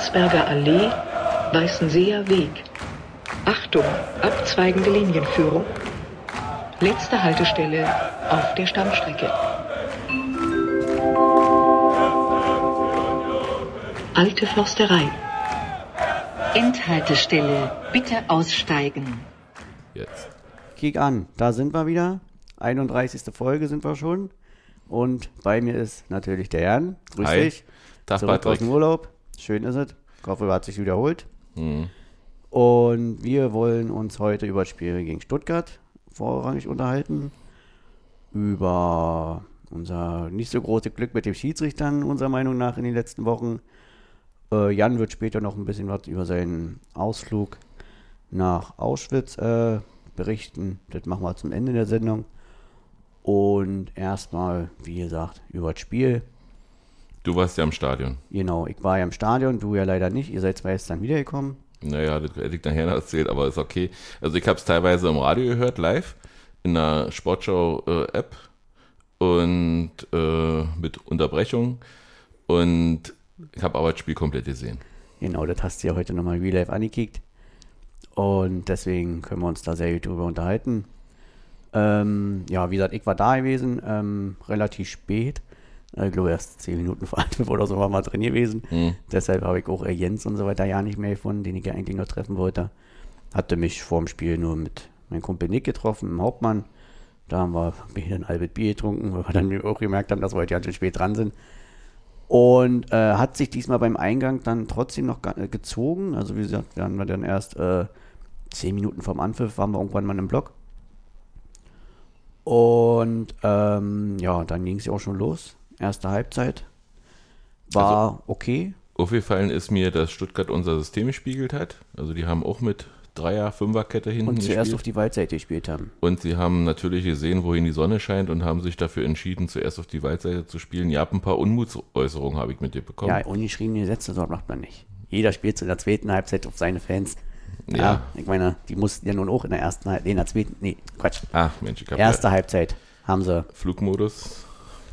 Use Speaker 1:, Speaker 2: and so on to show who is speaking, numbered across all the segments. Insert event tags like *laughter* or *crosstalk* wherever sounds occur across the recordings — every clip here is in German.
Speaker 1: Landsberger Allee, Weißenseer Weg. Achtung, abzweigende Linienführung. Letzte Haltestelle auf der Stammstrecke. Alte Försterei. Endhaltestelle, bitte aussteigen.
Speaker 2: Jetzt.
Speaker 3: Kick an, da sind wir wieder. 31. Folge sind wir schon. Und bei mir ist natürlich der Jan. Grüß
Speaker 2: Hi.
Speaker 3: dich.
Speaker 2: Tag,
Speaker 3: Zurück aus
Speaker 2: Patrick.
Speaker 3: dem Urlaub. Schön ist es. Er hat sich wiederholt.
Speaker 2: Mhm.
Speaker 3: Und wir wollen uns heute über das Spiel gegen Stuttgart vorrangig unterhalten. Über unser nicht so große Glück mit dem Schiedsrichtern, unserer Meinung nach, in den letzten Wochen. Äh, Jan wird später noch ein bisschen was über seinen Ausflug nach Auschwitz äh, berichten. Das machen wir zum Ende der Sendung. Und erstmal, wie gesagt, über das Spiel.
Speaker 2: Du warst ja im Stadion.
Speaker 3: Genau, ich war ja im Stadion, du ja leider nicht. Ihr seid zwar jetzt dann wiedergekommen.
Speaker 2: Naja, das hätte ich nachher erzählt, aber ist okay. Also ich habe es teilweise im Radio gehört, live, in der Sportschau-App und äh, mit Unterbrechung. Und ich habe aber das Spiel komplett gesehen.
Speaker 3: Genau, das hast du ja heute nochmal real life angekickt. Und deswegen können wir uns da sehr gut drüber unterhalten. Ähm, ja, wie gesagt, ich war da gewesen, ähm, relativ spät. Ich glaube, erst 10 Minuten vor Anpfiff oder so war mal drin gewesen.
Speaker 2: Hm.
Speaker 3: Deshalb habe ich auch Jens und so weiter ja nicht mehr gefunden, den ich ja eigentlich noch treffen wollte. Hatte mich vor dem Spiel nur mit meinem Kumpel Nick getroffen, im Hauptmann. Da haben wir ein halbes Bier getrunken, weil wir dann *laughs* auch gemerkt haben, dass wir heute ganz schön spät dran sind. Und äh, hat sich diesmal beim Eingang dann trotzdem noch äh, gezogen. Also wie gesagt, wir haben wir dann erst äh, zehn Minuten vom Anpfiff, waren wir irgendwann mal im Block. Und ähm, ja, dann ging es ja auch schon los. Erste Halbzeit war okay.
Speaker 2: Aufgefallen ist mir, dass Stuttgart unser System gespiegelt hat. Also die haben auch mit Dreier-, Fünferkette hinten
Speaker 3: Und zuerst
Speaker 2: gespielt.
Speaker 3: auf die Waldseite gespielt haben.
Speaker 2: Und sie haben natürlich gesehen, wohin die Sonne scheint und haben sich dafür entschieden, zuerst auf die Waldseite zu spielen. Ihr habt ein paar Unmutsäußerungen, habe ich mit dir bekommen.
Speaker 3: Ja, ungeschriebene Gesetze, so macht man nicht. Jeder spielt zu der zweiten Halbzeit auf seine Fans. Ja.
Speaker 2: Ja.
Speaker 3: ich meine, die mussten ja nun auch in der ersten Halbzeit, nee, in der zweiten, nee, Quatsch.
Speaker 2: Ach Mensch, ich habe
Speaker 3: Erste Halbzeit haben sie.
Speaker 2: Flugmodus.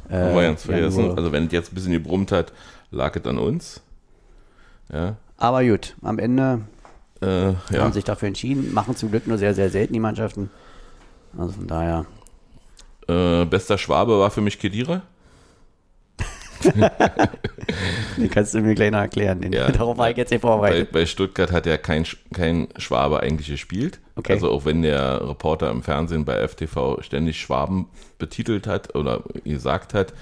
Speaker 3: Äh,
Speaker 2: haben wir ganz vergessen.
Speaker 3: nur-
Speaker 2: also wenn es jetzt ein bisschen gebrummt hat, lag es an uns. Ja.
Speaker 3: aber gut, am Ende
Speaker 2: Äh, ja.
Speaker 3: haben sich dafür entschieden. Machen zum Glück nur sehr, sehr selten die Mannschaften. Also von daher.
Speaker 2: Äh, bester Schwabe war für mich Kedira. *laughs*
Speaker 3: Den kannst du mir gleich noch erklären. Den,
Speaker 2: Ja. *laughs*
Speaker 3: darauf war ich jetzt nicht
Speaker 2: Bei,
Speaker 3: vorbereitet.
Speaker 2: bei Stuttgart hat ja kein, kein Schwabe eigentlich gespielt.
Speaker 3: Okay.
Speaker 2: Also auch wenn der Reporter im Fernsehen bei FTV ständig Schwaben betitelt hat oder gesagt hat,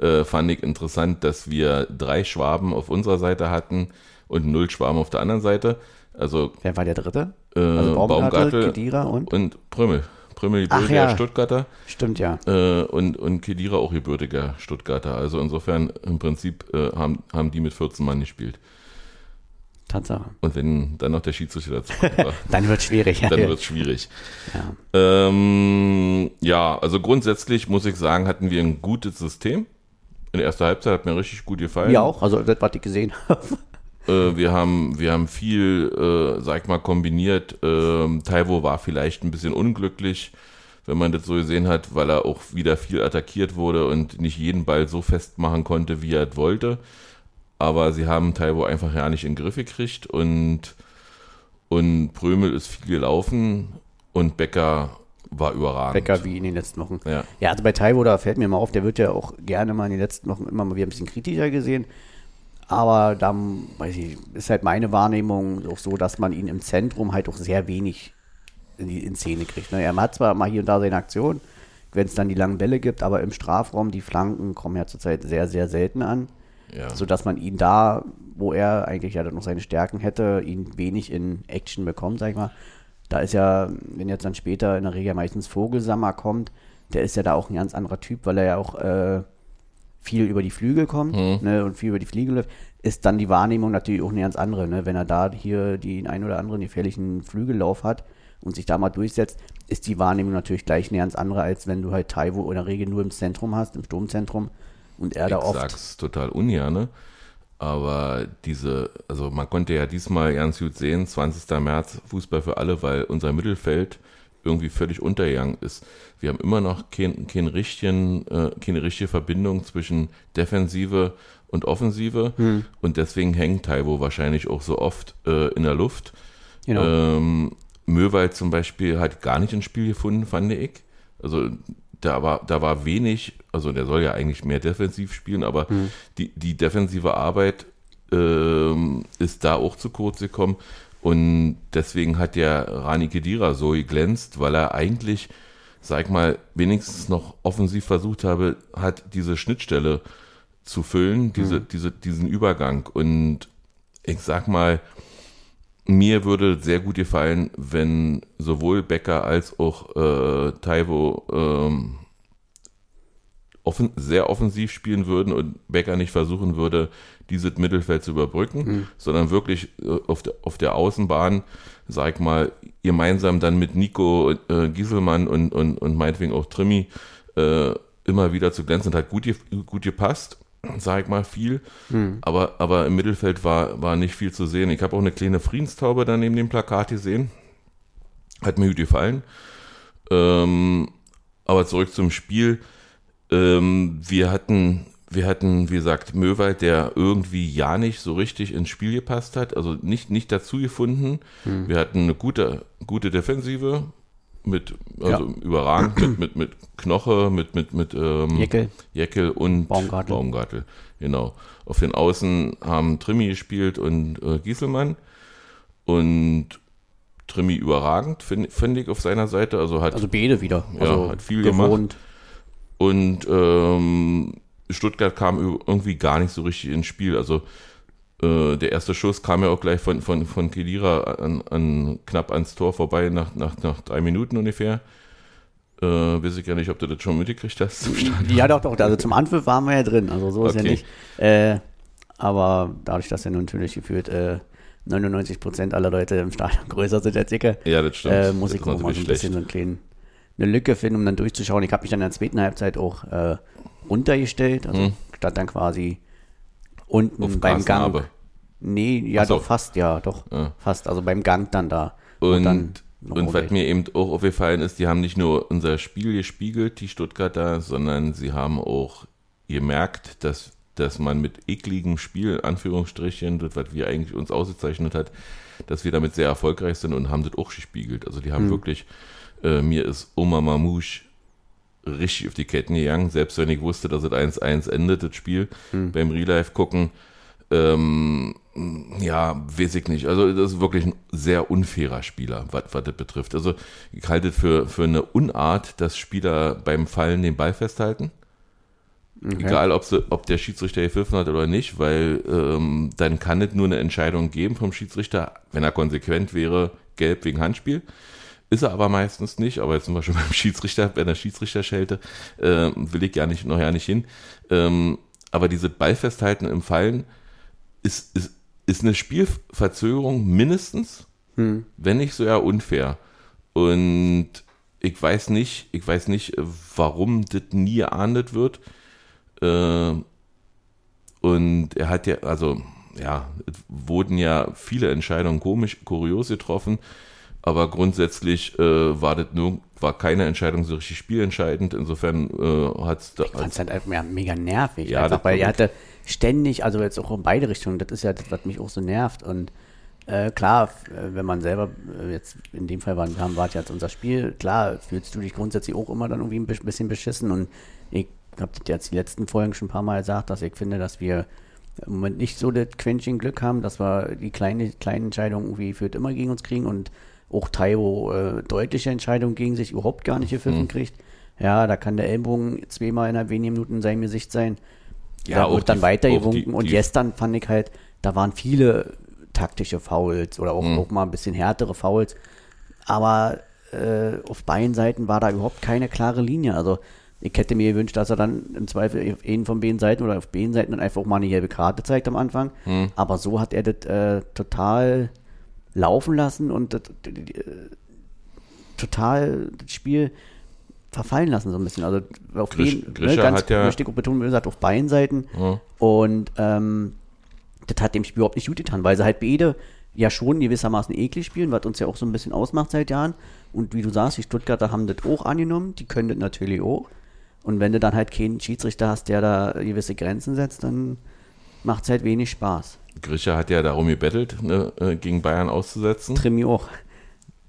Speaker 2: äh, fand ich interessant, dass wir drei Schwaben auf unserer Seite hatten und null Schwaben auf der anderen Seite. Also
Speaker 3: Wer war der dritte?
Speaker 2: äh,
Speaker 3: Also Baumgartel, Kedira und?
Speaker 2: und. Prömmel
Speaker 3: Ach
Speaker 2: gebürtiger
Speaker 3: ja.
Speaker 2: Stuttgarter
Speaker 3: Stimmt ja.
Speaker 2: äh, und, und Kedira auch gebürtiger Stuttgarter. Also insofern im Prinzip äh, haben, haben die mit 14 Mann gespielt.
Speaker 3: Tatsache.
Speaker 2: Und wenn dann noch der Schiedsrichter dazu war, *laughs*
Speaker 3: Dann wird schwierig.
Speaker 2: dann wird es schwierig.
Speaker 3: ja.
Speaker 2: Ähm, ja, also grundsätzlich muss ich sagen, hatten wir ein gutes System. In der ersten Halbzeit hat mir richtig gut gefallen.
Speaker 3: Mir auch, also das, was ich gesehen habe.
Speaker 2: Äh, wir, haben, wir haben viel, äh, sag ich mal, kombiniert. Ähm, Taiwo war vielleicht ein bisschen unglücklich, wenn man das so gesehen hat, weil er auch wieder viel attackiert wurde und nicht jeden Ball so festmachen konnte, wie er es wollte. Aber sie haben Taiwo einfach ja nicht in den Griff gekriegt und, und Prömel ist viel gelaufen und Becker war überragend.
Speaker 3: Becker wie in den letzten Wochen.
Speaker 2: Ja.
Speaker 3: Ja, also bei Taiwo, da fällt mir mal auf, der wird ja auch gerne mal in den letzten Wochen immer mal wieder ein bisschen kritischer gesehen. Aber da, weiß ich, ist halt meine Wahrnehmung auch so, dass man ihn im Zentrum halt auch sehr wenig in die in Szene kriegt. Ne? Er hat zwar mal hier und da seine Aktion, wenn es dann die langen Bälle gibt, aber im Strafraum, die Flanken kommen ja zurzeit sehr, sehr selten an.
Speaker 2: Ja.
Speaker 3: Sodass man ihn da, wo er eigentlich ja dann noch seine Stärken hätte, ihn wenig in Action bekommt, sag ich mal. Da ist ja, wenn jetzt dann später in der Regel meistens Vogelsammer kommt, der ist ja da auch ein ganz anderer Typ, weil er ja auch äh, viel über die Flügel kommt ne, und viel über die Fliegel läuft, ist dann die Wahrnehmung natürlich auch eine ganz andere. Ne? Wenn er da hier den ein oder anderen gefährlichen Flügellauf hat und sich da mal durchsetzt, ist die Wahrnehmung natürlich gleich eine ganz andere, als wenn du halt Taiwo in der Regel nur im Zentrum hast, im Sturmzentrum und er da
Speaker 2: ich
Speaker 3: oft
Speaker 2: sag's total ungerne. Aber diese, also man konnte ja diesmal ganz gut sehen, 20. März Fußball für alle, weil unser Mittelfeld irgendwie völlig untergegangen ist. Wir haben immer noch kein, kein richtigen, äh, keine richtige Verbindung zwischen Defensive und Offensive
Speaker 3: Hm.
Speaker 2: und deswegen hängt Taiwo wahrscheinlich auch so oft äh, in der Luft.
Speaker 3: Genau.
Speaker 2: Ähm, Möwald zum Beispiel hat gar nicht ins Spiel gefunden, fand ich. Also da war, da war wenig, also der soll ja eigentlich mehr defensiv spielen, aber
Speaker 3: Hm.
Speaker 2: die, die defensive Arbeit ähm, ist da auch zu kurz gekommen. Und deswegen hat der Rani Kedira so geglänzt, weil er eigentlich, sag mal, wenigstens noch offensiv versucht habe, hat diese Schnittstelle zu füllen, diese, diese, diesen Übergang. Und ich sag mal, mir würde sehr gut gefallen, wenn sowohl Becker als auch äh, Taiwo ähm, offen, sehr offensiv spielen würden und Becker nicht versuchen würde, dieses Mittelfeld zu überbrücken, sondern wirklich äh, auf, der, auf der Außenbahn, sag ich mal, gemeinsam dann mit Nico äh, Gieselmann und, und, und meinetwegen auch Trimmi äh, immer wieder zu glänzen hat gut, ge- gut gepasst, sag ich mal, viel. Aber, aber im Mittelfeld war, war nicht viel zu sehen. Ich habe auch eine kleine Friedenstaube da neben dem Plakat gesehen. Hat mir gut gefallen. Ähm, aber zurück zum Spiel. Ähm, wir hatten, wir hatten, wie gesagt, Möwald, der irgendwie ja nicht so richtig ins Spiel gepasst hat, also nicht, nicht dazu gefunden. Wir hatten eine gute, gute Defensive mit, also überragend, mit, mit, mit Knoche, mit, mit, mit ähm,
Speaker 3: Jeckel.
Speaker 2: Jeckel und
Speaker 3: Baumgartel.
Speaker 2: Baumgartel. Genau. Auf den Außen haben Trimmi gespielt und äh, Gieselmann. Und Trimmi überragend, finde find ich auf seiner Seite. Also hat
Speaker 3: Also beide wieder.
Speaker 2: Ja,
Speaker 3: Also
Speaker 2: hat viel
Speaker 3: gewohnt.
Speaker 2: Und ähm, Stuttgart kam irgendwie gar nicht so richtig ins Spiel. Also äh, der erste Schuss kam ja auch gleich von, von, von Kedira an, an, knapp ans Tor vorbei, nach, nach, nach drei Minuten ungefähr. Äh, weiß ich ja nicht, ob du das schon mitgekriegt hast zum Stadion.
Speaker 3: Ja, doch, doch. Also zum Anpfiff waren wir ja drin. Also so ist ja
Speaker 2: Okay.
Speaker 3: nicht. Äh, aber dadurch, dass ja nun natürlich gefühlt äh, 99 Prozent aller Leute im Stadion *laughs* größer sind als ich,
Speaker 2: Ja, das stimmt.
Speaker 3: äh, muss ich auch mal so ein bisschen so einen kleinen, eine Lücke finden, um dann durchzuschauen. Ich habe mich dann in der zweiten Halbzeit auch äh, runtergestellt, also statt dann quasi unten
Speaker 2: Hm. Auf
Speaker 3: beim Gang.
Speaker 2: Grasnarbe.
Speaker 3: Nee, ja
Speaker 2: so.
Speaker 3: doch, fast, ja, doch.
Speaker 2: Ja.
Speaker 3: Fast, also beim Gang dann da.
Speaker 2: Und,
Speaker 3: dann noch
Speaker 2: und was mir eben auch aufgefallen ist, die haben nicht nur unser Spiel gespiegelt, die Stuttgarter, sondern sie haben auch gemerkt, dass, dass man mit ekligem Spiel, Anführungsstrichen, das, was wir eigentlich uns ausgezeichnet hat, dass wir damit sehr erfolgreich sind und haben das auch gespiegelt. Also die haben wirklich, äh, mir ist Oma Mamouche richtig auf die Ketten gegangen, selbst wenn ich wusste, dass es 1-1 endet, das Spiel, beim Relive gucken, ähm, ja, weiß ich nicht. Also das ist wirklich ein sehr unfairer Spieler, was, das betrifft. Also ich halte es für, für eine Unart, dass Spieler beim Fallen den Ball festhalten. Egal, ob, sie, ob der Schiedsrichter gepfiffen hat oder nicht, weil ähm, dann kann es nur eine Entscheidung geben vom Schiedsrichter, wenn er konsequent wäre, gelb wegen Handspiel. Ist er aber meistens nicht, aber jetzt zum Beispiel *laughs* beim Schiedsrichter, bei der Schiedsrichterschelte, äh, will ich ja nicht, noch ja nicht hin. Ähm, aber diese Ballfesthalten im Fallen ist, ist, ist eine Spielverzögerung mindestens, wenn nicht sogar unfair. Und ich weiß nicht, ich weiß nicht, warum das nie geahndet wird. Äh, und er hat ja, also, ja, es wurden ja viele Entscheidungen komisch, kurios getroffen, aber grundsätzlich äh, war das nur, war keine Entscheidung so richtig spielentscheidend. Insofern äh, hat es da.
Speaker 3: Ich fand es halt einfach ja, mega nervig.
Speaker 2: Ja,
Speaker 3: einfach, weil er hatte ständig, also jetzt auch in beide Richtungen, das ist ja das, was mich auch so nervt. Und äh, klar, äh, wenn man selber, äh, jetzt in dem Fall waren, haben, war jetzt unser Spiel, klar, fühlst du dich grundsätzlich auch immer dann irgendwie ein bisschen beschissen. Und ich habe das jetzt die letzten Folgen schon ein paar Mal gesagt, dass ich finde, dass wir im Moment nicht so das Quäntchen Glück haben, dass wir die kleine, kleinen Entscheidungen irgendwie führt immer gegen uns kriegen und auch Taiwo äh, deutliche Entscheidungen gegen sich überhaupt gar nicht gepfiffen
Speaker 2: Mhm.
Speaker 3: kriegt. Ja, da kann der Ellbogen zweimal innerhalb weniger Minuten in seinem Gesicht sein.
Speaker 2: Ja,
Speaker 3: da
Speaker 2: auch
Speaker 3: wird dann weitergewunken. und gestern fand ich halt, da waren viele taktische Fouls oder auch,
Speaker 2: Mhm.
Speaker 3: auch mal ein bisschen härtere Fouls. Aber äh, auf beiden Seiten war da überhaupt keine klare Linie. Also ich hätte mir gewünscht, dass er dann im Zweifel auf einen von beiden Seiten oder auf beiden Seiten dann einfach auch mal eine gelbe Karte zeigt am Anfang.
Speaker 2: Mhm.
Speaker 3: Aber so hat er das äh, total laufen lassen und das, äh, total das Spiel verfallen lassen so ein bisschen. Also auf
Speaker 2: Grisch-
Speaker 3: den,
Speaker 2: Grischer
Speaker 3: ganz
Speaker 2: ja-
Speaker 3: möchte ich betonen, wie gesagt, auf beiden Seiten.
Speaker 2: Ja.
Speaker 3: Und ähm, das hat dem Spiel überhaupt nicht gut getan, weil sie halt beide ja schon gewissermaßen eklig spielen, was uns ja auch so ein bisschen ausmacht seit Jahren. Und wie du sagst, die Stuttgarter haben das auch angenommen, die können das natürlich auch. Und wenn du dann halt keinen Schiedsrichter hast, der da gewisse Grenzen setzt, dann macht es halt wenig Spaß.
Speaker 2: Grischer hat ja darum gebettelt, ne, äh, gegen Bayern auszusetzen.
Speaker 3: Trimi auch.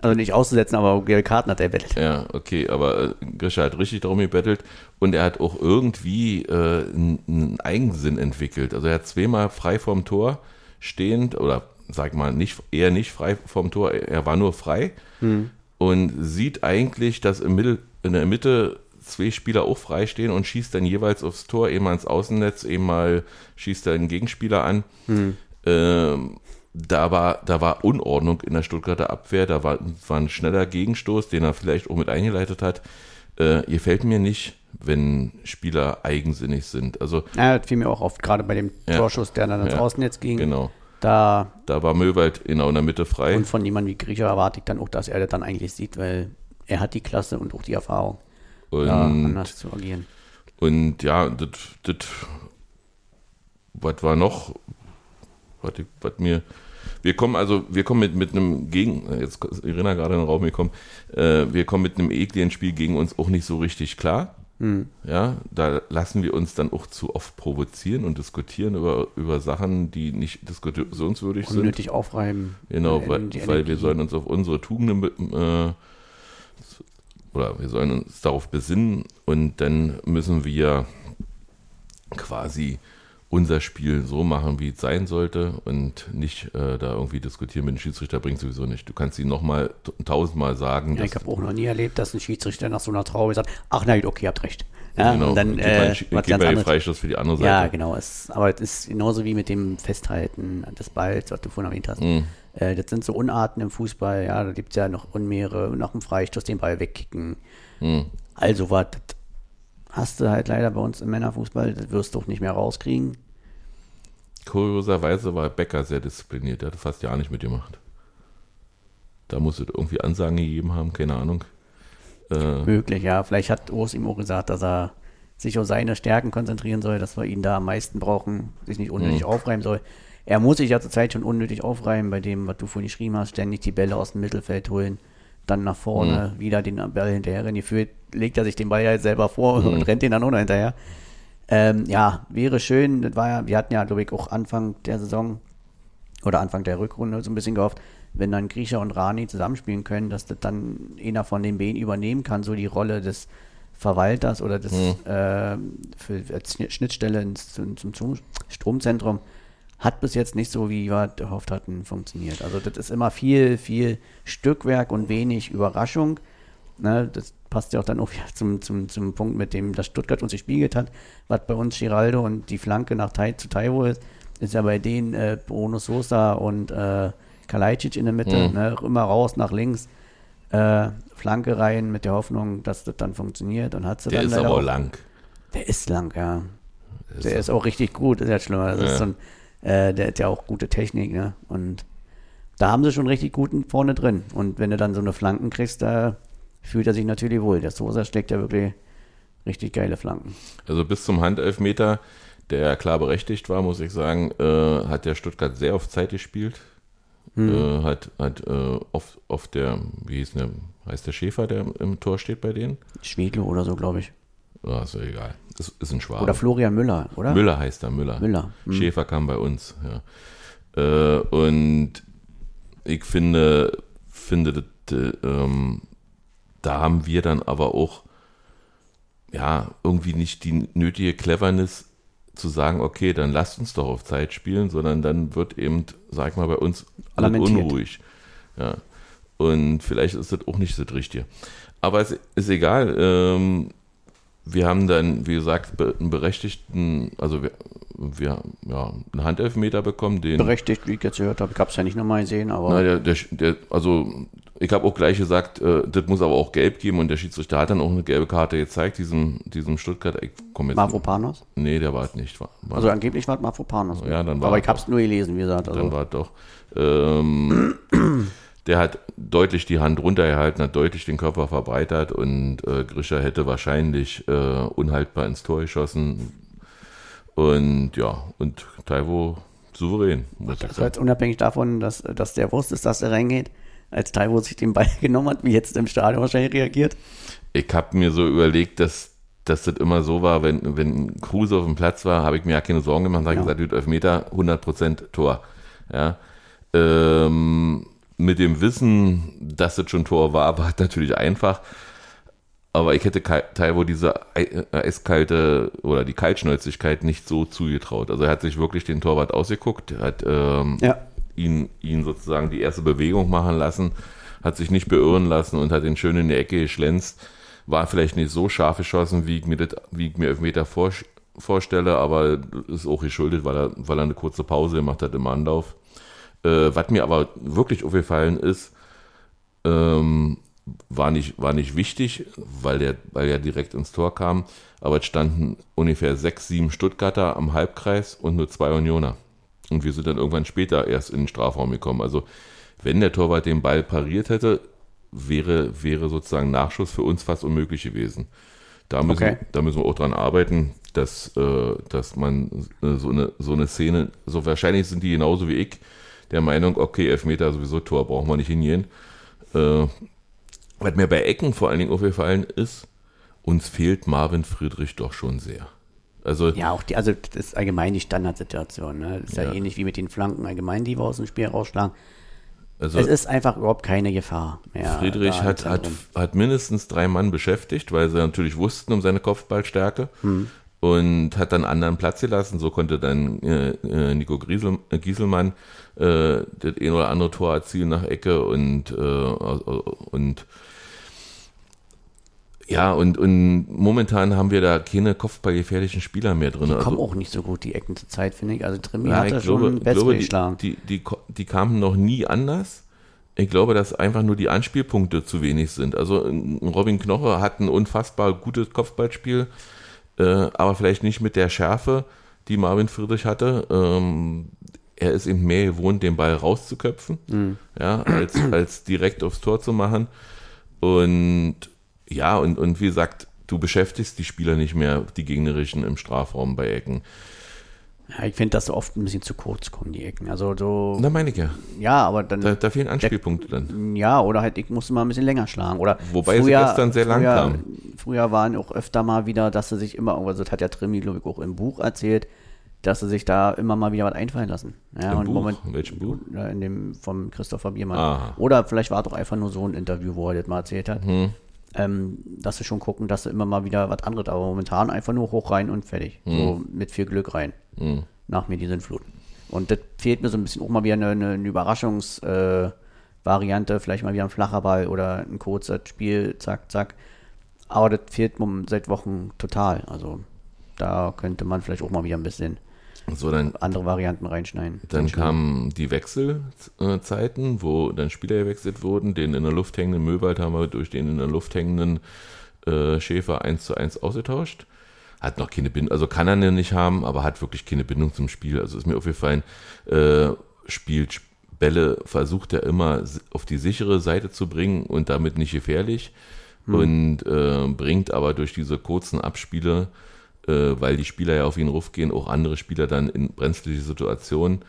Speaker 3: Also nicht auszusetzen, aber gelbe Karten hat er bettelt.
Speaker 2: Ja, okay, aber äh, Grischer hat richtig darum gebettelt und er hat auch irgendwie äh, einen Eigensinn entwickelt. Also er hat zweimal frei vorm Tor stehend oder sag mal nicht eher nicht frei vorm Tor, er war nur frei
Speaker 3: Hm.
Speaker 2: und sieht eigentlich, dass im Mittel, in der Mitte zwei Spieler auch frei stehen und schießt dann jeweils aufs Tor, eben ins Außennetz, eben mal schießt er einen Gegenspieler an. Ähm, da war, da war Unordnung in der Stuttgarter Abwehr, da war, war ein schneller Gegenstoß, den er vielleicht auch mit eingeleitet hat. Äh, gefällt mir nicht, wenn Spieler eigensinnig sind. Also,
Speaker 3: Ja, das fiel mir auch auf, gerade bei dem
Speaker 2: Ja.
Speaker 3: Torschuss, der dann ins
Speaker 2: Ja.
Speaker 3: Außennetz ging.
Speaker 2: genau.
Speaker 3: Da
Speaker 2: Da war Möwald genau in der Mitte frei.
Speaker 3: und von jemandem wie Griecher erwarte ich dann auch, dass er das dann eigentlich sieht, weil er hat die Klasse und auch die Erfahrung,
Speaker 2: Und,
Speaker 3: da anders zu agieren.
Speaker 2: und ja, das, was war noch? Was, mir, wir kommen also, wir kommen mit, mit einem Gegen, jetzt ist Irina gerade in den Raum gekommen, äh, wir kommen mit einem ekligen Spiel gegen uns auch nicht so richtig klar.
Speaker 3: Hm.
Speaker 2: Ja, da lassen wir uns dann auch zu oft provozieren und diskutieren über, über Sachen, die nicht diskussionswürdig sind.
Speaker 3: Unnötig aufreiben.
Speaker 2: Genau,
Speaker 3: äh,
Speaker 2: weil, weil wir sollen uns auf unsere Tugenden äh, oder wir sollen uns darauf besinnen und dann müssen wir quasi unser Spiel so machen, wie es sein sollte und nicht äh, da irgendwie diskutieren mit dem Schiedsrichter bringt sowieso nicht. Du kannst ihn nochmal tausendmal sagen.
Speaker 3: Ja, ich habe auch noch nie erlebt, dass ein Schiedsrichter nach so einer Traube sagt, ach nein, okay, habt recht. Ja,
Speaker 2: genau,
Speaker 3: und dann äh, ganz
Speaker 2: mal den
Speaker 3: anderes.
Speaker 2: Freistoß für die andere Seite.
Speaker 3: Ja, genau. Es, aber es ist genauso wie mit dem Festhalten des Balls, was du vorhin erwähnt hast.
Speaker 2: Mhm.
Speaker 3: Äh, das sind so Unarten im Fußball. Ja, da gibt es ja noch Unmeere, nach dem Freistoß den Ball wegkicken.
Speaker 2: Mhm.
Speaker 3: Also was das hast du halt leider bei uns im Männerfußball, das wirst du auch nicht mehr rauskriegen.
Speaker 2: Kurioserweise war Becker sehr diszipliniert, der hat fast ja nicht mitgemacht. Da muss es irgendwie Ansagen gegeben haben, keine Ahnung. Äh,
Speaker 3: Möglich, ja. Vielleicht hat Urs ihm auch gesagt, dass er sich auf seine Stärken konzentrieren soll, dass wir ihn da am meisten brauchen, sich nicht unnötig
Speaker 2: Mhm.
Speaker 3: aufreiben soll. Er muss sich ja zurzeit schon unnötig aufreiben, bei dem, was du vorhin geschrieben hast, ständig die Bälle aus dem Mittelfeld holen, dann nach vorne,
Speaker 2: Mhm.
Speaker 3: wieder den Ball hinterher rennen. Gefühlt legt er sich den Ball ja selber vor *laughs*
Speaker 2: Mhm.
Speaker 3: und rennt den dann auch noch hinterher. Ähm, ja, wäre schön, das war ja, wir hatten ja, glaube ich, auch Anfang der Saison oder Anfang der Rückrunde so ein bisschen gehofft, wenn dann Griecher und Rani zusammenspielen können, dass das dann einer von den beiden übernehmen kann, so die Rolle des Verwalters oder des
Speaker 2: Mhm.
Speaker 3: äh, für, als Schnitt- Schnittstelle ins, zum, zum, Stromzentrum. Hat bis jetzt nicht so, wie wir gehofft hatten, funktioniert. Also das ist immer viel, viel Stückwerk und wenig Überraschung. Ne, das passt ja auch dann auch zum, zum, zum Punkt, mit dem das Stuttgart uns gespiegelt hat, was bei uns Giraldo und die Flanke nach Tai zu Taiwo ist, ist ja bei denen äh, Bruno Sosa und äh, Kalajdzic in der Mitte,
Speaker 2: Mhm.
Speaker 3: ne, immer raus nach links, äh, Flanke rein mit der Hoffnung, dass das dann funktioniert und hat sie
Speaker 2: der
Speaker 3: dann
Speaker 2: ist
Speaker 3: leider
Speaker 2: aber
Speaker 3: auch.
Speaker 2: lang.
Speaker 3: Der ist lang, ja.
Speaker 2: Der
Speaker 3: Der ist auch richtig gut, ist ja schlimmer. Das ist
Speaker 2: Ja.
Speaker 3: so ein, äh, der hat ja auch gute Technik, ne? Und da haben sie schon richtig guten vorne drin. Und wenn du dann so eine Flanken kriegst, da fühlt er sich natürlich wohl. Der Sosa schlägt ja wirklich richtig geile Flanken.
Speaker 2: Also bis zum Handelfmeter, der klar berechtigt war, muss ich sagen, äh, hat der Stuttgart sehr auf Zeit gespielt. Äh, hat hat äh, oft, oft der, wie hieß der, heißt der Schäfer, der im Tor steht bei denen?
Speaker 3: Schwedlo oder so, glaube ich.
Speaker 2: Ja egal. Ist, ist ein Schwabe.
Speaker 3: Oder Florian Müller, oder?
Speaker 2: Müller heißt er, Müller.
Speaker 3: Müller. Hm.
Speaker 2: Schäfer kam bei uns, ja. Äh, und ich finde, finde, äh, ähm, da haben wir dann aber auch, ja, irgendwie nicht die nötige Cleverness zu sagen, okay, dann lasst uns doch auf Zeit spielen, sondern dann wird eben, sag ich mal, bei uns alles
Speaker 3: Lamentiert.
Speaker 2: unruhig. Ja. Und vielleicht ist das auch nicht das Richtige. Aber es ist egal. Ähm, wir haben dann, wie gesagt, einen berechtigten, also wir, ja, einen Handelfmeter bekommen, den.
Speaker 3: Berechtigt, wie ich jetzt gehört habe. Ich habe es ja nicht nochmal gesehen, aber
Speaker 2: Na, der, der, der, also ich habe auch gleich gesagt, äh, das muss aber auch gelb geben und der Schiedsrichter hat dann auch eine gelbe Karte gezeigt, diesem, diesem Stuttgart. Ich komm jetzt,
Speaker 3: Mavropanos.
Speaker 2: nee, der war es nicht. War, war,
Speaker 3: Also angeblich war es Mavropanos.
Speaker 2: Ja, dann war
Speaker 3: aber
Speaker 2: er
Speaker 3: ich habe es nur gelesen, wie gesagt. Also,
Speaker 2: dann war es doch. Ähm, *clears throat* der hat deutlich die Hand runtergehalten, hat deutlich den Körper verbreitert und äh, Grischer hätte wahrscheinlich äh, unhaltbar ins Tor geschossen. Und ja, und Taiwo souverän, muss ich
Speaker 3: Also
Speaker 2: sagen.
Speaker 3: jetzt unabhängig davon, dass, dass der wusste, dass er reingeht, als Taiwo sich den Ball *laughs* genommen hat, wie jetzt im Stadion wahrscheinlich reagiert.
Speaker 2: Ich habe mir so überlegt, dass, dass das immer so war, wenn, wenn Kruse auf dem Platz war, habe ich mir ja keine Sorgen gemacht, habe
Speaker 3: Ja.
Speaker 2: gesagt, gut, Elfmeter, 100% Tor. Ja. Ähm, mit dem Wissen, dass das schon Tor war, war es natürlich einfach. Aber ich hätte Taiwo diese äh, eiskalte oder die Kaltschnäuzigkeit nicht so zugetraut. Also er hat sich wirklich den Torwart ausgeguckt, hat ähm,
Speaker 3: Ja.
Speaker 2: ihn, ihn sozusagen die erste Bewegung machen lassen, hat sich nicht beirren lassen und hat ihn schön in die Ecke geschlänzt. War vielleicht nicht so scharf geschossen, wie ich mir, das, wie ich mir Elfmeter vor, vorstelle, aber ist auch geschuldet, weil er, weil er eine kurze Pause gemacht hat im Anlauf. Äh, was mir aber wirklich aufgefallen ist, ähm, war nicht, war nicht wichtig, weil der, weil er direkt ins Tor kam, aber es standen ungefähr sechs, sieben Stuttgarter am Halbkreis und nur zwei Unioner. Und wir sind dann irgendwann später erst in den Strafraum gekommen. Also wenn der Torwart den Ball pariert hätte, wäre, wäre sozusagen Nachschuss für uns fast unmöglich gewesen. Da müssen,
Speaker 3: Okay.
Speaker 2: da müssen wir auch dran arbeiten, dass, äh, dass man äh, so, eine, so eine Szene, so wahrscheinlich sind die genauso wie ich, der Meinung, okay, Elfmeter sowieso Tor, brauchen wir nicht hingehen. Was mir bei Ecken vor allen Dingen aufgefallen ist, uns fehlt Marvin Friedrich doch schon sehr. Also
Speaker 3: Ja, auch die, also das ist allgemein die Standardsituation. Ne? Das ist ja.
Speaker 2: Ja.
Speaker 3: ähnlich wie mit den Flanken allgemein, die wir aus dem Spiel rausschlagen.
Speaker 2: also
Speaker 3: es ist einfach überhaupt keine Gefahr mehr.
Speaker 2: Friedrich hat, hat, hat mindestens drei Mann beschäftigt, weil sie natürlich wussten um seine Kopfballstärke
Speaker 3: Hm.
Speaker 2: Und hat dann anderen Platz gelassen. So konnte dann äh, äh, Nico Griesel, äh, Gieselmann äh, das ein oder andere Tor erzielen nach Ecke und, äh, und ja, und, und momentan haben wir da keine kopfballgefährlichen Spieler mehr drin.
Speaker 3: Die kommen auch nicht so gut, die Ecken zur Zeit, finde ich. Also Trimi
Speaker 2: Ja,
Speaker 3: hat da
Speaker 2: glaube,
Speaker 3: schon bessere
Speaker 2: glaube die,
Speaker 3: geschlagen.
Speaker 2: die, die, ko- die kamen noch nie anders. Ich glaube, dass einfach nur die Anspielpunkte zu wenig sind. Also ein Robin Knoche hat ein unfassbar gutes Kopfballspiel, äh, aber vielleicht nicht mit der Schärfe, die Marvin Friedrich hatte. Ähm, er ist eben mehr gewohnt, den Ball rauszuköpfen,
Speaker 3: Mhm.
Speaker 2: ja, als, als direkt aufs Tor zu machen. Und ja, und, und wie gesagt, du beschäftigst die Spieler nicht mehr, die gegnerischen im Strafraum bei Ecken.
Speaker 3: Ja, ich finde, dass oft ein bisschen zu kurz kommen, die Ecken. Also so,
Speaker 2: Da meine ich ja.
Speaker 3: ja, aber dann,
Speaker 2: Da, da fehlen Anspielpunkte dann.
Speaker 3: ja, oder halt, ich musste mal ein bisschen länger schlagen. Oder
Speaker 2: Wobei sie gestern sehr lang
Speaker 3: früher,
Speaker 2: kamen.
Speaker 3: Früher waren auch öfter mal wieder, dass sie sich immer, also das hat ja Trimi, glaube ich, auch im Buch erzählt, dass sie sich da immer mal wieder was einfallen lassen. Ja,
Speaker 2: Im Buch?
Speaker 3: Moment,
Speaker 2: In welchem Buch?
Speaker 3: In dem vom Christopher Biermann.
Speaker 2: Aha.
Speaker 3: Oder vielleicht war es doch einfach nur so ein Interview, wo er das mal erzählt hat.
Speaker 2: Hm.
Speaker 3: Ähm, dass sie schon gucken, dass sie immer mal wieder was anderes, aber momentan einfach nur hoch rein und fertig. So
Speaker 2: Hm.
Speaker 3: mit viel Glück rein. Nach mir die Sintflut. Und das fehlt mir so ein bisschen auch mal wieder eine, eine, eine Überraschungsvariante, äh, vielleicht mal wieder ein flacher Ball oder ein kurzes Spiel, zack, zack. Aber das fehlt seit Wochen total. Also da könnte man vielleicht auch mal wieder ein bisschen
Speaker 2: So, dann,
Speaker 3: andere Varianten reinschneiden.
Speaker 2: dann kamen die Wechselzeiten, wo dann Spieler gewechselt wurden. Den in der Luft hängenden Möwald haben wir durch den in der Luft hängenden äh, Schäfer 1 zu 1 ausgetauscht. Hat noch keine Bindung, also kann er nicht haben, aber hat wirklich keine Bindung zum Spiel. Also ist mir aufgefallen, äh, spielt Bälle, versucht er immer auf die sichere Seite zu bringen und damit nicht gefährlich. Und äh, bringt aber durch diese kurzen Abspiele, weil die Spieler ja auf ihn raufgehen, auch andere Spieler dann in brenzliche Situationen.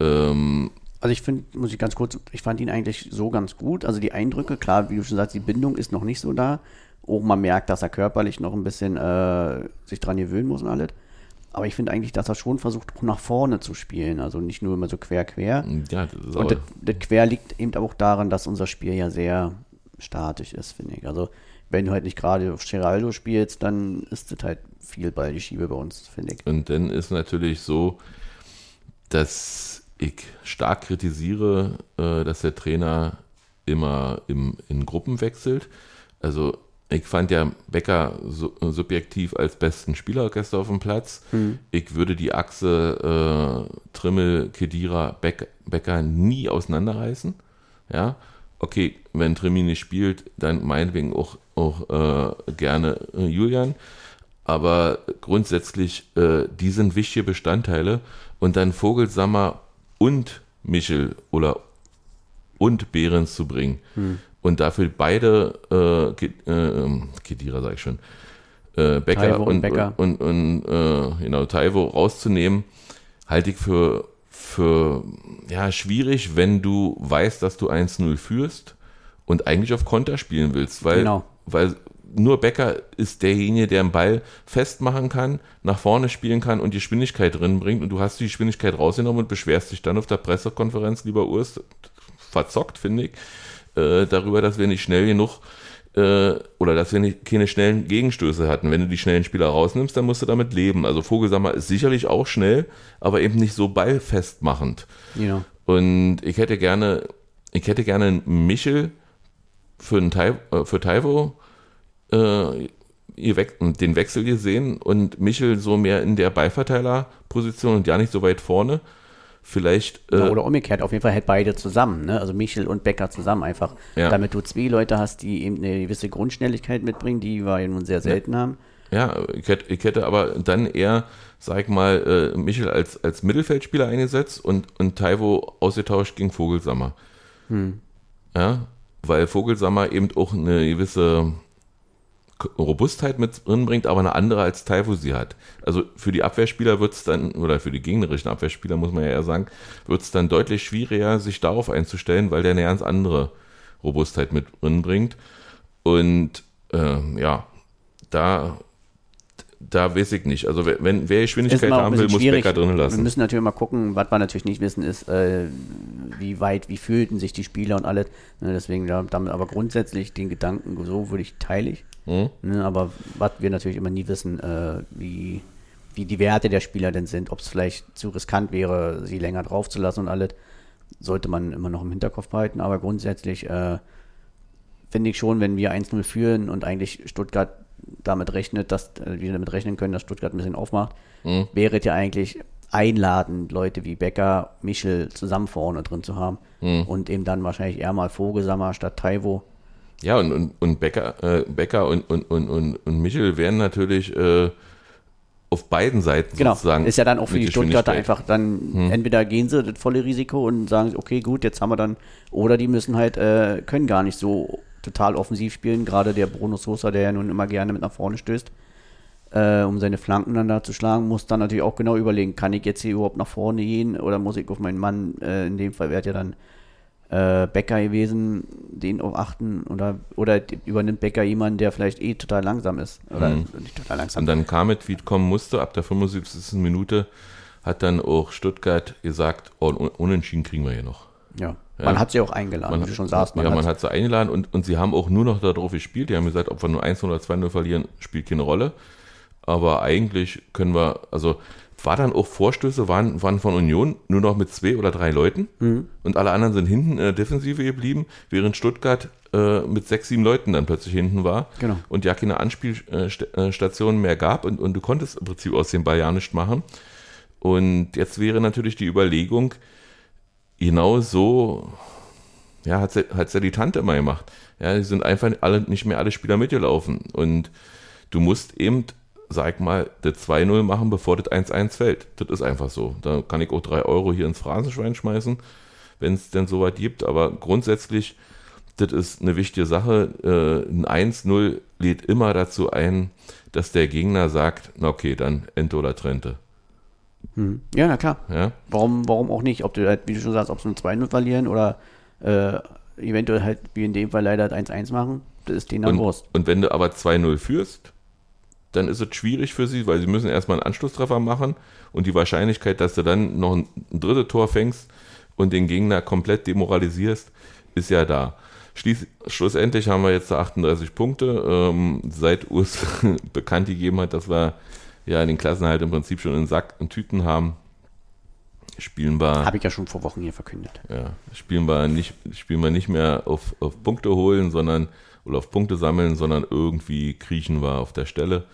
Speaker 2: Ähm,
Speaker 3: Also ich finde, muss ich ganz kurz, ich fand ihn eigentlich so ganz gut. Also die Eindrücke, klar, wie du schon sagst, die Bindung ist noch nicht so da. Auch man merkt, dass er körperlich noch ein bisschen äh, sich dran gewöhnen muss und alles. Aber ich finde eigentlich, dass er schon versucht, auch nach vorne zu spielen. Also nicht nur immer so quer, quer.
Speaker 2: ja, das ist
Speaker 3: Und das, das Quer liegt eben auch daran, dass unser Spiel ja sehr statisch ist, finde ich. Also wenn du halt nicht gerade auf Geraldo spielst, dann ist das halt viel Ball die Schiebe bei uns, finde ich.
Speaker 2: Und dann ist natürlich so, dass ich stark kritisiere, äh, dass der Trainer immer im, in Gruppen wechselt. Also ich fand ja Becker su subjektiv als besten Spieler gestern auf dem Platz. Ich würde die Achse äh, Trimmel, Kedira, Beck, Becker nie auseinanderreißen. Ja, okay, wenn Trimi nicht spielt, dann meinetwegen auch, auch äh, gerne äh, Julian. Aber grundsätzlich, äh, die sind wichtige Bestandteile. Und dann Vogelsammer und Michel oder und Behrens zu bringen. Und dafür beide, äh, äh, Kedira sag ich schon, äh, Becker
Speaker 3: und
Speaker 2: und,
Speaker 3: Becker.
Speaker 2: und, und, äh, genau, Taiwo rauszunehmen, halte ich für, für ja, schwierig, wenn du weißt, dass du 1-0 führst und eigentlich auf Konter spielen willst, weil,
Speaker 3: Genau.
Speaker 2: weil nur Becker ist derjenige, der den Ball festmachen kann, nach vorne spielen kann und die Geschwindigkeit drin bringt und du hast die Geschwindigkeit rausgenommen und beschwerst dich dann auf der Pressekonferenz, lieber Urs, verzockt, finde ich, äh, darüber, dass wir nicht schnell genug äh, oder dass wir nicht, keine schnellen Gegenstöße hatten. Wenn du die schnellen Spieler rausnimmst, dann musst du damit leben. Also Vogelsammer ist sicherlich auch schnell, aber eben nicht so ballfestmachend.
Speaker 3: Genau.
Speaker 2: Und ich hätte gerne, ich hätte gerne einen Michel für, einen äh, für Taiwo äh, den Wechsel gesehen und Michel so mehr in der Beiverteilerposition und ja nicht so weit vorne. Vielleicht äh,
Speaker 3: Ja, oder umgekehrt, auf jeden Fall halt beide zusammen, ne? also Michel und Becker zusammen einfach,
Speaker 2: Ja.
Speaker 3: damit du zwei Leute hast, die eben eine gewisse Grundschnelligkeit mitbringen, die wir ja nun sehr selten haben.
Speaker 2: Ja, ich hätte, ich hätte aber dann eher, sag ich mal, äh, Michel als, als Mittelfeldspieler eingesetzt und, und Taiwo ausgetauscht gegen Vogelsammer. Ja, weil Vogelsammer eben auch eine gewisse Robustheit mit drin bringt, aber eine andere als Taiwo sie hat. Also für die Abwehrspieler wird es dann, oder für die gegnerischen Abwehrspieler muss man ja eher sagen, wird es dann deutlich schwieriger, sich darauf einzustellen, weil der eine ganz andere Robustheit mit drin bringt. Und äh, ja, da, da weiß ich nicht. Also wenn wer Geschwindigkeit haben will, muss. Becker drin
Speaker 3: Wir
Speaker 2: lassen.
Speaker 3: müssen natürlich mal gucken, was wir natürlich nicht wissen, ist, äh, wie weit, wie fühlten sich die Spieler und alles. Ne, deswegen, damit, aber grundsätzlich den Gedanken, so würde ich teile ich.
Speaker 2: Hm?
Speaker 3: Ne, aber was wir natürlich immer nie wissen, äh, wie, wie die Werte der Spieler denn sind, ob es vielleicht zu riskant wäre, sie länger drauf zu lassen und alles, sollte man immer noch im Hinterkopf behalten. Aber grundsätzlich äh, finde ich schon, wenn wir 1-0 führen und eigentlich Stuttgart damit rechnet, dass äh, wir damit rechnen können, dass Stuttgart ein bisschen aufmacht,
Speaker 2: Mhm.
Speaker 3: wäre es ja eigentlich einladend, Leute wie Becker, Michel zusammen vorne drin zu haben
Speaker 2: Mhm.
Speaker 3: und eben dann wahrscheinlich eher mal Vogelsammer statt Taiwo.
Speaker 2: Ja, und, und, und Becker, äh, Becker und, und, und, und, und Michel werden natürlich äh, auf beiden Seiten
Speaker 3: Genau,
Speaker 2: sozusagen.
Speaker 3: ist ja dann auch für die Stuttgarter einfach dann,
Speaker 2: Hm.
Speaker 3: entweder gehen sie das volle Risiko und sagen, okay, gut, jetzt haben wir dann, oder die müssen halt, äh, können gar nicht so total offensiv spielen, gerade der Bruno Sosa, der ja nun immer gerne mit nach vorne stößt, äh, um seine Flanken dann da zu schlagen, muss dann natürlich auch genau überlegen, kann ich jetzt hier überhaupt nach vorne gehen oder muss ich auf meinen Mann, äh, in dem Fall wäre ja dann äh, Becker gewesen, den auf achten oder, oder übernimmt Becker jemanden, der vielleicht eh total langsam ist oder
Speaker 2: Mhm.
Speaker 3: nicht total langsam,
Speaker 2: Und dann kam es, wie es kommen musste, ab der 75. Minute hat dann auch Stuttgart gesagt, oh, un- unentschieden kriegen wir hier noch.
Speaker 3: ja.
Speaker 2: Ja.
Speaker 3: Man hat sie auch eingeladen,
Speaker 2: Man
Speaker 3: wie
Speaker 2: hat,
Speaker 3: du schon sagst.
Speaker 2: ja,
Speaker 3: hat-
Speaker 2: man hat sie eingeladen und, und sie haben auch nur noch darauf gespielt. Die haben gesagt, ob wir nur 1 oder 2-0 verlieren, spielt keine Rolle. Aber eigentlich können wir, also war dann auch Vorstöße, waren, waren von Union nur noch mit zwei oder drei Leuten
Speaker 3: Mhm.
Speaker 2: und alle anderen sind hinten in der Defensive geblieben, während Stuttgart äh, mit sechs, sieben Leuten dann plötzlich hinten war
Speaker 3: Genau.
Speaker 2: und ja keine Anspielstationen mehr gab und, und du konntest im Prinzip aus dem Ball ja nichts machen. Und jetzt wäre natürlich die Überlegung, genau so ja, hat hat's ja die Tante immer gemacht. Ja, die sind einfach alle, nicht mehr alle Spieler mitgelaufen. Und du musst eben, sag mal, das 2-0 machen, bevor das 1-1 fällt. Das ist einfach so. Da kann ich auch drei Euro hier ins Phrasenschwein schmeißen, wenn es denn soweit gibt. Aber grundsätzlich, das ist eine wichtige Sache. Äh, ein 1-0 lädt immer dazu ein, dass der Gegner sagt, na okay, dann Ente oder Trente.
Speaker 3: Mhm. Ja, na klar.
Speaker 2: Ja?
Speaker 3: Warum, warum auch nicht? Ob du halt, wie du schon sagst, ob sie nur 2-0 verlieren oder äh, eventuell halt, wie in dem Fall leider 1-1 machen, das ist denen dann Wurst.
Speaker 2: und wenn du aber 2-0 führst, dann ist es schwierig für sie, weil sie müssen erstmal einen Anschlusstreffer machen und die Wahrscheinlichkeit, dass du dann noch ein, ein drittes Tor fängst und den Gegner komplett demoralisierst, ist ja da. Schließ, schlussendlich haben wir jetzt 38 Punkte, ähm, seit Urs *laughs* bekannt gegeben hat, dass wir ja den Klassenhalt im Prinzip schon in Sack und Tüten haben. Spielen wir
Speaker 3: Habe ich ja schon vor Wochen hier verkündet.
Speaker 2: ja, spielen wir nicht, spielen wir nicht mehr auf, auf Punkte holen, sondern oder auf Punkte sammeln, sondern irgendwie kriechen wir auf der Stelle.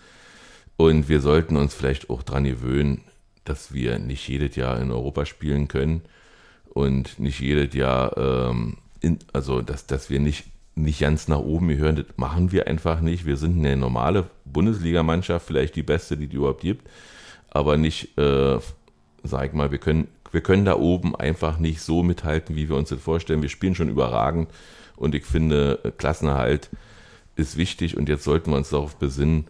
Speaker 2: Und wir sollten uns vielleicht auch dran gewöhnen, dass wir nicht jedes Jahr in Europa spielen können und nicht jedes Jahr, ähm, in, also dass, dass wir nicht, nicht ganz nach oben gehören, das machen wir einfach nicht. Wir sind eine normale Bundesligamannschaft, vielleicht die beste, die es überhaupt gibt, aber nicht, äh, sag ich mal, wir können, wir können da oben einfach nicht so mithalten, wie wir uns das vorstellen. Wir spielen schon überragend und ich finde, Klassenerhalt ist wichtig und jetzt sollten wir uns darauf besinnen,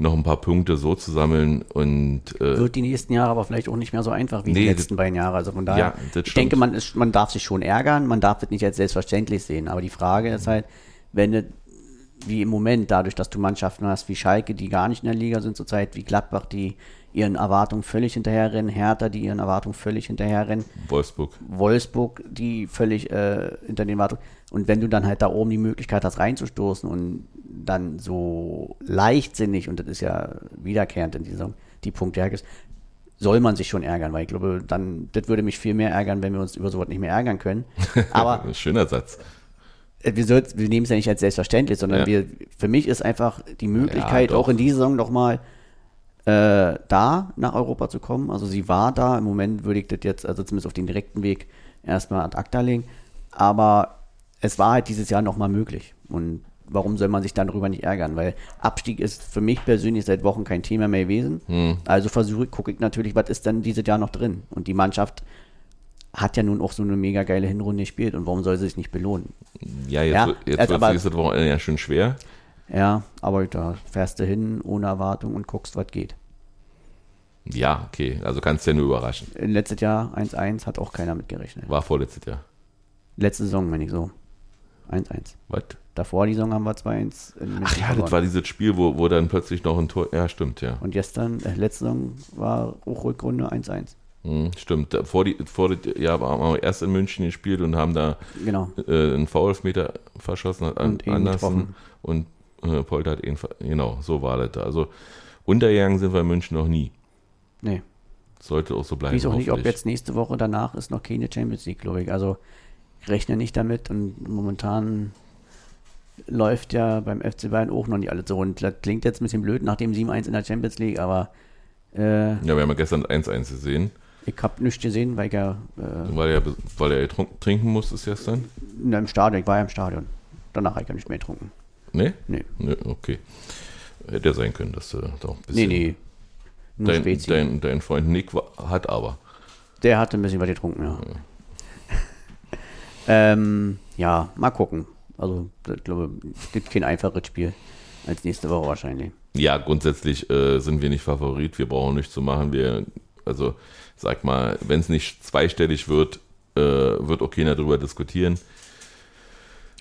Speaker 2: noch ein paar Punkte so zu sammeln und äh,
Speaker 3: Wird die nächsten Jahre aber vielleicht auch nicht mehr so einfach wie
Speaker 2: Nee,
Speaker 3: die
Speaker 2: das-
Speaker 3: letzten beiden Jahre. Also von daher,
Speaker 2: Ja, das
Speaker 3: ich denke, man, ist, man darf sich schon ärgern, man darf das nicht als selbstverständlich sehen. Aber die Frage ist halt, wenn du, wie im Moment, dadurch, dass du Mannschaften hast wie Schalke, die gar nicht in der Liga sind zurzeit, wie Gladbach, die ihren Erwartungen völlig hinterherrennen, Hertha, die ihren Erwartungen völlig hinterherrennen,
Speaker 2: Wolfsburg.
Speaker 3: Wolfsburg, die völlig äh, hinter den Erwartungen. Und wenn du dann halt da oben die Möglichkeit hast, reinzustoßen und dann so leichtsinnig, und das ist ja wiederkehrend in dieser Saison, die Punkte hergibst, soll man sich schon ärgern, weil ich glaube, dann, das würde mich viel mehr ärgern, wenn wir uns über sowas nicht mehr ärgern können. *laughs* Aber
Speaker 2: Schöner Satz.
Speaker 3: äh, wir, soll, wir nehmen es ja nicht als selbstverständlich, sondern
Speaker 2: Ja.
Speaker 3: wir, für mich ist einfach die Möglichkeit,
Speaker 2: Ja,
Speaker 3: auch in dieser Saison nochmal äh, da nach Europa zu kommen. Also sie war da, im Moment würde ich das jetzt, also zumindest auf den direkten Weg, erstmal ad acta legen. Aber es war halt dieses Jahr nochmal möglich. Und warum soll man sich dann darüber nicht ärgern? Weil Abstieg ist für mich persönlich seit Wochen kein Thema mehr gewesen.
Speaker 2: Hm.
Speaker 3: Also versuche, gucke ich natürlich, was ist denn dieses Jahr noch drin? Und die Mannschaft hat ja nun auch so eine mega geile Hinrunde gespielt und warum soll sie sich nicht belohnen?
Speaker 2: Ja, jetzt,
Speaker 3: Ja,
Speaker 2: wird- jetzt
Speaker 3: also
Speaker 2: wird es nächste Woche ja schon schwer.
Speaker 3: Ja, aber da fährst du hin ohne Erwartung und guckst, was geht.
Speaker 2: Ja, okay. Also kannst du ja nur überraschen.
Speaker 3: Letztes Jahr 1-1 hat auch keiner mitgerechnet.
Speaker 2: War vorletztes Jahr.
Speaker 3: Letzte Saison, meine ich so. 1-1.
Speaker 2: Was?
Speaker 3: Davor die Saison haben wir 2-1 in München
Speaker 2: Ach ja, das
Speaker 3: verloren.
Speaker 2: war dieses Spiel, wo, wo dann plötzlich noch ein Tor. Ja, stimmt, ja.
Speaker 3: Und gestern, äh, letzte Saison war auch Rückrunde 1-1.
Speaker 2: Hm, stimmt. Vor, die, vor das Jahr haben wir erst in München gespielt und haben da
Speaker 3: Genau.
Speaker 2: äh, einen Foulmeter verschossen, hat
Speaker 3: Und
Speaker 2: Andersen und äh, Polter hat ihn, genau, so war das. da. Also untergegangen sind wir in München noch nie.
Speaker 3: Nee.
Speaker 2: Sollte auch so bleiben.
Speaker 3: Ich weiß auch nicht, ob jetzt nächste Woche danach ist noch keine Champions League, glaube ich. Also ich rechne nicht damit und momentan läuft ja beim FC Bayern auch noch nicht alles so. Und das klingt jetzt ein bisschen blöd nach dem 7-1 in der Champions League, aber äh,
Speaker 2: Ja, wir haben ja gestern 1-1 gesehen,
Speaker 3: ich habe nichts gesehen, weil ich ja äh,
Speaker 2: weil er, weil er trinken musste gestern.
Speaker 3: in einem Stadion, ich war ja im Stadion. Danach habe ich ja nicht mehr getrunken.
Speaker 2: Nee?
Speaker 3: Nee,
Speaker 2: Nee, okay. Hätte ja sein können, dass du doch ein
Speaker 3: nee,
Speaker 2: bisschen.
Speaker 3: nee. Nur
Speaker 2: Dein,
Speaker 3: Spezi.
Speaker 2: dein, dein Freund Nick wa- hat aber.
Speaker 3: Der hatte ein bisschen was getrunken, ja. *laughs* ähm, ja, mal gucken. Also, ich glaube, es gibt kein einfaches Spiel als nächste Woche wahrscheinlich.
Speaker 2: Ja, grundsätzlich äh, sind wir nicht Favorit. Wir brauchen nichts zu machen. Wir, also, sag mal, wenn es nicht zweistellig wird, äh, wird auch keiner darüber diskutieren.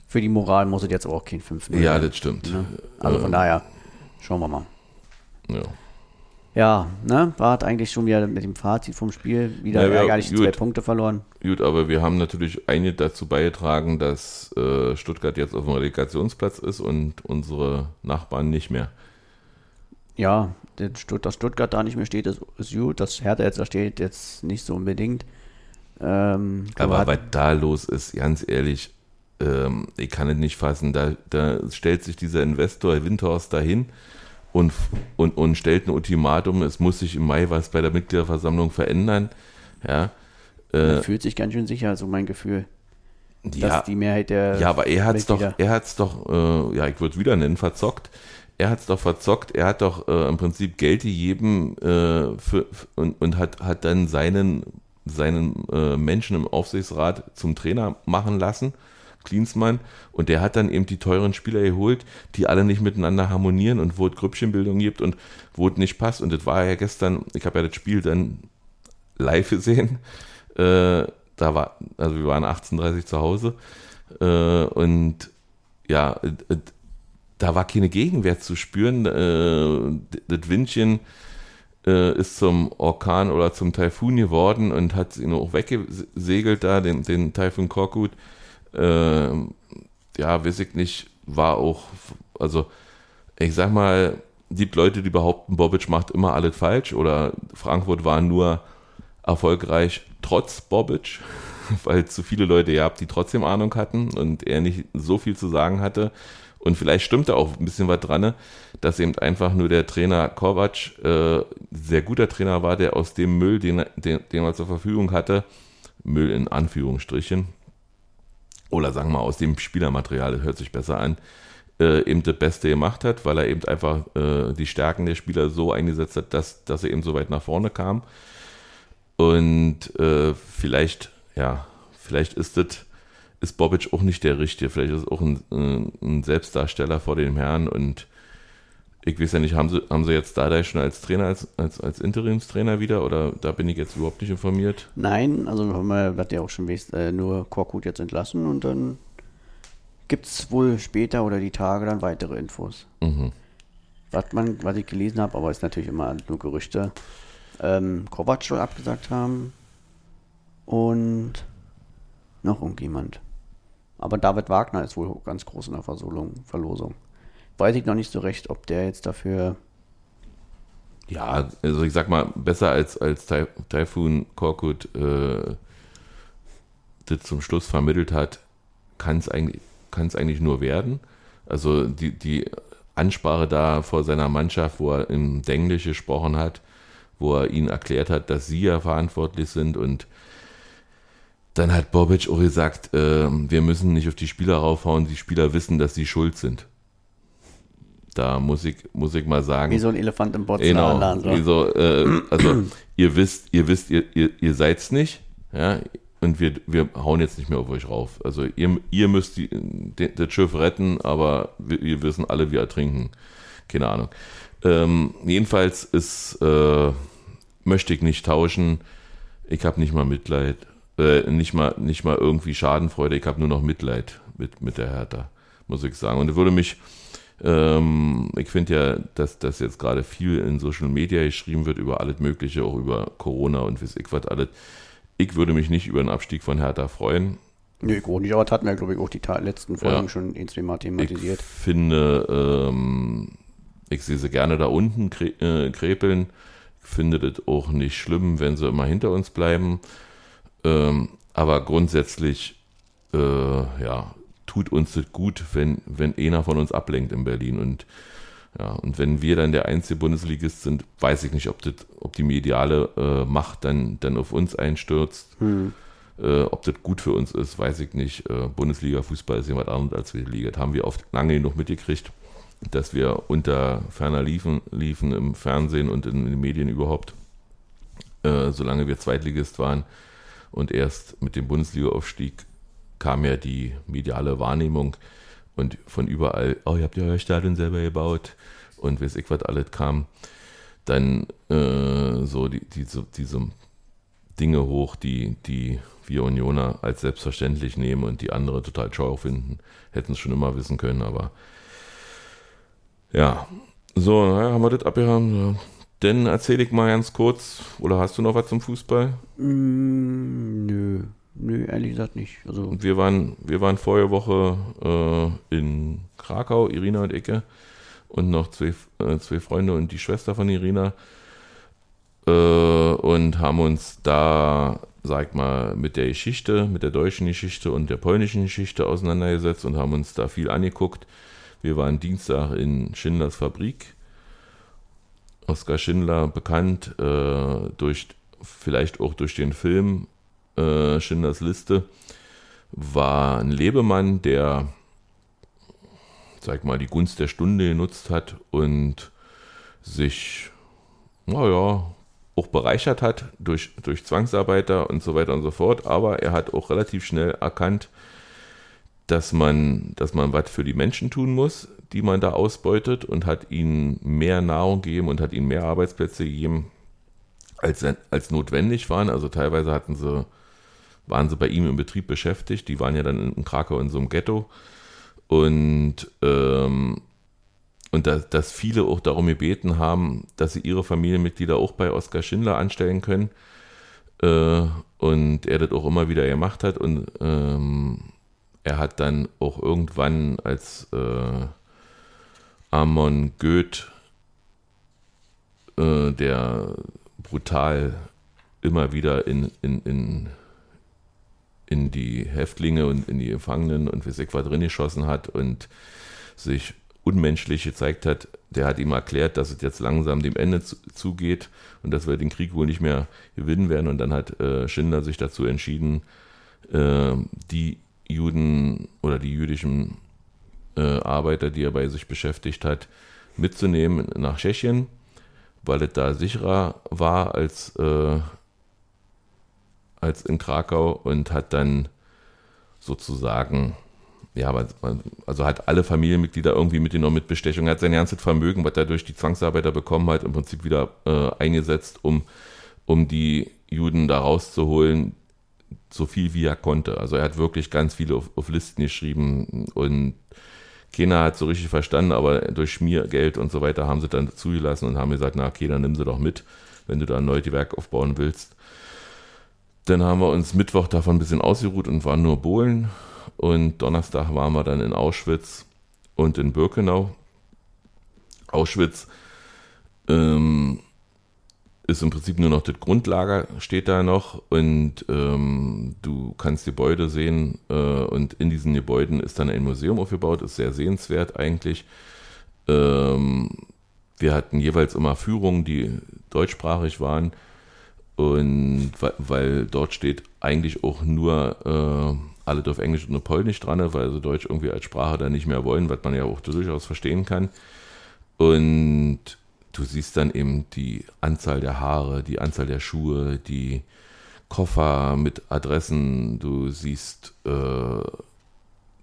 Speaker 3: Für die Moral muss es jetzt auch kein 5
Speaker 2: Ja, das stimmt.
Speaker 3: ne? Also von
Speaker 2: Ähm,
Speaker 3: daher, schauen wir mal.
Speaker 2: Ja.
Speaker 3: Ja, ne, war hat eigentlich schon wieder mit dem Fazit vom Spiel wieder
Speaker 2: Ja,
Speaker 3: ärgerlich
Speaker 2: gut.
Speaker 3: zwei Punkte verloren.
Speaker 2: Gut, aber wir haben natürlich einige dazu beigetragen, dass äh, Stuttgart jetzt auf dem Relegationsplatz ist und unsere Nachbarn nicht mehr.
Speaker 3: Ja, dass Stuttgart da nicht mehr steht, ist, ist gut. Dass Hertha jetzt da steht, jetzt nicht so unbedingt. Ähm,
Speaker 2: Aber was da los ist, ganz ehrlich, ähm, ich kann es nicht fassen. Da, da stellt sich dieser Investor Windhorst dahin und, und, und stellt ein Ultimatum, es muss sich im Mai was bei der Mitgliederversammlung verändern. Ja,
Speaker 3: er fühlt sich ganz schön sicher, so mein Gefühl. Dass
Speaker 2: ja,
Speaker 3: die Mehrheit der.
Speaker 2: ja aber er hat es doch, er hat's doch, äh, ja, ich würde es wieder nennen, verzockt. Er hat es doch verzockt, er hat doch äh, im Prinzip Geld gegeben äh, für, und, und hat, hat dann seinen, seinen äh, Menschen im Aufsichtsrat zum Trainer machen lassen, Klinsmann, und der hat dann eben die teuren Spieler geholt, die alle nicht miteinander harmonieren und wo es Grüppchenbildung gibt und wo es nicht passt. Und das war ja gestern, ich habe ja das Spiel dann live gesehen. Äh, da war, also wir waren 18.30 zu Hause äh, und ja, äh, da war keine Gegenwehr zu spüren. Äh, das Windchen äh, ist zum Orkan oder zum Taifun geworden und hat ihn auch weggesegelt da, den, den Taifun Korkut. Äh, ja, weiß ich nicht, war auch, also ich sag mal, die Leute, die behaupten, Bobic macht immer alles falsch oder Frankfurt war nur erfolgreich trotz Bobic, *laughs* weil zu viele Leute gehabt, die trotzdem Ahnung hatten und er nicht so viel zu sagen hatte. Und vielleicht stimmt da auch ein bisschen was dran, dass eben einfach nur der Trainer Kovac äh, sehr guter Trainer war, der aus dem Müll, den, den, den er zur Verfügung hatte, Müll in Anführungsstrichen, oder sagen wir mal aus dem Spielermaterial, das hört sich besser an, äh, eben das Beste gemacht hat, weil er eben einfach äh, die Stärken der Spieler so eingesetzt hat, dass, dass er eben so weit nach vorne kam. Und äh, vielleicht, ja, vielleicht ist das, ist Bobic auch nicht der Richtige. Vielleicht ist auch ein, ein, ein Selbstdarsteller vor dem Herrn und ich weiß ja nicht, haben sie, haben sie jetzt Dardai schon als Trainer, als, als, als Interimstrainer wieder oder da bin ich jetzt überhaupt nicht informiert?
Speaker 3: Nein, also haben wir, was ja auch schon wisst, äh, nur Korkut jetzt entlassen und dann gibt es wohl später oder die Tage dann weitere Infos.
Speaker 2: Mhm.
Speaker 3: Was, man, was ich gelesen habe, aber ist natürlich immer nur Gerüchte, ähm, Kovac soll abgesagt haben und noch irgendjemand. Aber David Wagner ist wohl ganz groß in der Versolung, Verlosung. Weiß ich noch nicht so recht, ob der jetzt dafür.
Speaker 2: Ja, also ich sag mal, besser als, als Tai- Typhoon Korkut äh, das zum Schluss vermittelt hat, kann es eigentlich, eigentlich nur werden. Also die, die Ansprache da vor seiner Mannschaft, wo er im Denglisch gesprochen hat, wo er ihnen erklärt hat, dass sie ja verantwortlich sind und dann hat Bobic auch gesagt, äh, wir müssen nicht auf die Spieler raufhauen, die Spieler wissen, dass sie schuld sind. Da muss ich, muss ich mal sagen.
Speaker 3: Wie so ein Elefant im
Speaker 2: Genau.
Speaker 3: Botzenladen. So.
Speaker 2: Wie äh, also ihr wisst, ihr wisst, ihr, ihr, ihr seid's nicht, ja, und wir, wir hauen jetzt nicht mehr auf euch rauf. Also ihr, ihr müsst die, de, das Schiff retten, aber wir, wir wissen alle, wir ertrinken. Keine Ahnung. Ähm, jedenfalls ist, äh, möchte ich nicht tauschen. Ich habe nicht mal Mitleid, äh, nicht mal, nicht mal irgendwie Schadenfreude. Ich habe nur noch Mitleid mit, mit der Hertha, muss ich sagen. Und es würde mich, ähm, ich finde ja, dass das jetzt gerade viel in Social Media geschrieben wird über alles Mögliche, auch über Corona und weiß ich was alles. Ich würde mich nicht über den Abstieg von Hertha freuen.
Speaker 3: Nö, ich auch nicht, aber das hatten wir, glaube ich, auch die letzten Folgen
Speaker 2: Ja.
Speaker 3: schon ein, zwei Mal
Speaker 2: Ich
Speaker 3: thematisiert.
Speaker 2: finde, ähm, ich sehe sie gerne da unten krä äh, krepeln. Ich finde das auch nicht schlimm, wenn sie immer hinter uns bleiben. Ähm, aber grundsätzlich, äh, ja, tut uns das gut, wenn, wenn einer von uns ablenkt in Berlin. Und ja, und wenn wir dann der einzige Bundesligist sind, weiß ich nicht, ob, das, ob die mediale äh, Macht dann, dann auf uns einstürzt.
Speaker 3: Hm.
Speaker 2: Äh, ob das gut für uns ist, weiß ich nicht. Äh, Bundesliga-Fußball ist jemand anderes als wir Liga. Das haben wir oft lange genug mitgekriegt, dass wir unter ferner liefen, liefen im Fernsehen und in, den Medien überhaupt, äh, solange wir Zweitligist waren. Und erst mit dem Bundesliga-Aufstieg kam ja die mediale Wahrnehmung und von überall, oh, ihr habt ja euer Stadion selber gebaut und weiß ich was alles kam. Dann äh, so die, diese, diese Dinge hoch, die, die wir Unioner als selbstverständlich nehmen und die andere total schau finden. Hätten es schon immer wissen können, aber ja. So, naja, haben wir das abgehauen. Dann erzähle ich mal ganz kurz, oder hast du noch was zum Fußball?
Speaker 3: Mm, nö, nö, ehrlich gesagt nicht. Also,
Speaker 2: wir waren, wir waren vorige Woche äh, in Krakau, Irina und Icke, und noch zwei, äh, zwei Freunde und die Schwester von Irina. Äh, und haben uns da, sag mal, mit der Geschichte, mit der deutschen Geschichte und der polnischen Geschichte auseinandergesetzt und haben uns da viel angeguckt. Wir waren Dienstag in Schindlers Fabrik. Oskar Schindler, bekannt äh, durch, vielleicht auch durch den Film äh, Schindlers Liste, war ein Lebemann, der, sag mal, die Gunst der Stunde genutzt hat und sich, naja, auch bereichert hat durch, durch Zwangsarbeiter und so weiter und so fort. Aber er hat auch relativ schnell erkannt, dass man, dass man was für die Menschen tun muss, die man da ausbeutet und hat ihnen mehr Nahrung gegeben und hat ihnen mehr Arbeitsplätze gegeben, als, als notwendig waren. Also teilweise hatten sie, waren sie bei ihm im Betrieb beschäftigt. Die waren ja dann in Krakau in so einem Ghetto. Und, ähm, und dass, dass viele auch darum gebeten haben, dass sie ihre Familienmitglieder auch bei Oskar Schindler anstellen können. Äh, und er das auch immer wieder gemacht hat. Und ähm, er hat dann auch irgendwann als äh, Amon Goeth, äh, der brutal immer wieder in, in, in, in die Häftlinge und in die Gefangenen und was drin geschossen hat und sich unmenschlich gezeigt hat, der hat ihm erklärt, dass es jetzt langsam dem Ende zu, zugeht und dass wir den Krieg wohl nicht mehr gewinnen werden. Und dann hat äh, Schindler sich dazu entschieden, äh, die Juden oder die jüdischen äh, Arbeiter, die er bei sich beschäftigt hat, mitzunehmen nach Tschechien, weil es da sicherer war als, äh, als in Krakau und hat dann sozusagen ja, also hat alle Familienmitglieder irgendwie mit mitgenommen mit Bestechung. Hat sein ganzes Vermögen, was er durch die Zwangsarbeiter bekommen hat, im Prinzip wieder äh, eingesetzt, um, um die Juden da rauszuholen, so viel wie er konnte. Also er hat wirklich ganz viele auf, auf Listen geschrieben und keiner hat so richtig verstanden, aber durch Schmiergeld und so weiter haben sie dann zugelassen und haben gesagt, na okay, dann nimm sie doch mit, wenn du da ein neues Werk aufbauen willst. Dann haben wir uns Mittwoch davon ein bisschen ausgeruht und waren nur Bohlen. Und Donnerstag waren wir dann in Auschwitz und in Birkenau. Auschwitz ähm, ist im Prinzip nur noch das Grundlager, steht da noch und ähm, du kannst Gebäude sehen äh, und in diesen Gebäuden ist dann ein Museum aufgebaut, ist sehr sehenswert eigentlich. Ähm, wir hatten jeweils immer Führungen, die deutschsprachig waren und weil, weil dort steht eigentlich auch nur äh, alle auf Englisch und auf Polnisch dran, weil sie Deutsch irgendwie als Sprache dann nicht mehr wollen, was man ja auch durchaus verstehen kann. Und du siehst dann eben die Anzahl der Haare, die Anzahl der Schuhe, die Koffer mit Adressen, du siehst äh,